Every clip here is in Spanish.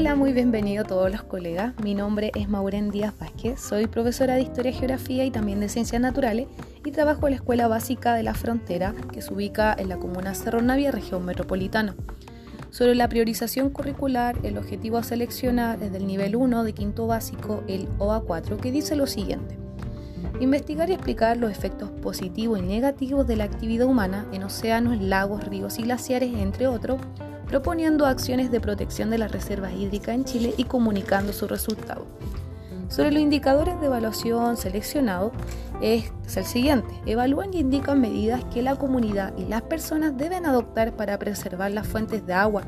muy bienvenido a todos los colegas. Mi nombre es Maureen Díaz Vázquez, soy profesora de Historia Geografía y también de Ciencias Naturales y trabajo en la Escuela Básica de la Frontera, que se ubica en la comuna Cerro Navia, región metropolitana. Sobre la priorización curricular, el objetivo a seleccionar es del nivel 1 de quinto básico, el OA4, que dice lo siguiente. Investigar y explicar los efectos positivos y negativos de la actividad humana en océanos, lagos, ríos y glaciares, entre otros, proponiendo acciones de protección de las reservas hídricas en Chile y comunicando sus resultados. Sobre los indicadores de evaluación seleccionados es el siguiente. Evalúan y indican medidas que la comunidad y las personas deben adoptar para preservar las fuentes de agua,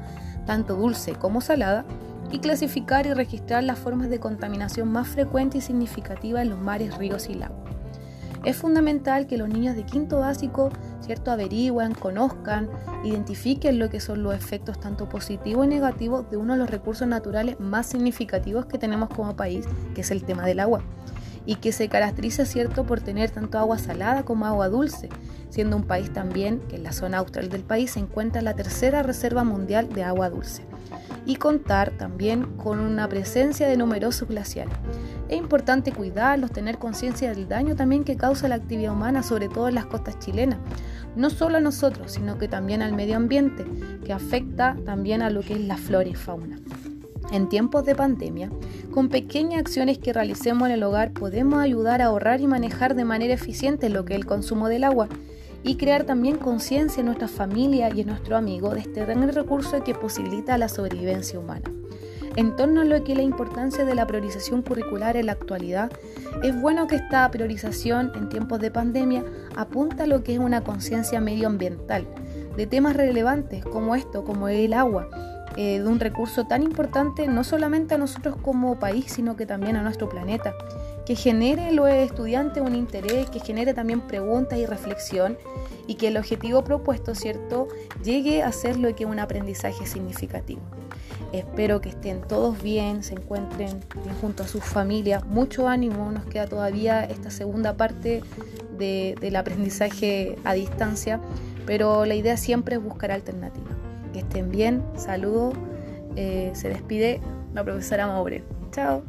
tanto dulce como salada, y clasificar y registrar las formas de contaminación más frecuentes y significativas en los mares, ríos y lagos. Es fundamental que los niños de quinto básico ¿cierto? averigüen, conozcan, identifiquen lo que son los efectos tanto positivos y negativos de uno de los recursos naturales más significativos que tenemos como país, que es el tema del agua, y que se caracteriza ¿cierto? por tener tanto agua salada como agua dulce, siendo un país también que en la zona austral del país se encuentra la tercera reserva mundial de agua dulce y contar también con una presencia de numerosos glaciares. Es importante cuidarlos, tener conciencia del daño también que causa la actividad humana, sobre todo en las costas chilenas, no solo a nosotros, sino que también al medio ambiente, que afecta también a lo que es la flora y fauna. En tiempos de pandemia, con pequeñas acciones que realicemos en el hogar podemos ayudar a ahorrar y manejar de manera eficiente lo que es el consumo del agua y crear también conciencia en nuestra familia y en nuestro amigo de este gran recurso que posibilita la sobrevivencia humana. En torno a lo que es la importancia de la priorización curricular en la actualidad, es bueno que esta priorización en tiempos de pandemia apunta a lo que es una conciencia medioambiental de temas relevantes como esto, como el agua, eh, de un recurso tan importante no solamente a nosotros como país, sino que también a nuestro planeta, que genere en los estudiantes un interés, que genere también preguntas y reflexión y que el objetivo propuesto, ¿cierto?, llegue a ser lo que un aprendizaje significativo. Espero que estén todos bien, se encuentren bien junto a sus familias. Mucho ánimo, nos queda todavía esta segunda parte del aprendizaje a distancia, pero la idea siempre es buscar alternativas. Que estén bien, saludo, eh, se despide la profesora Maure. Chao.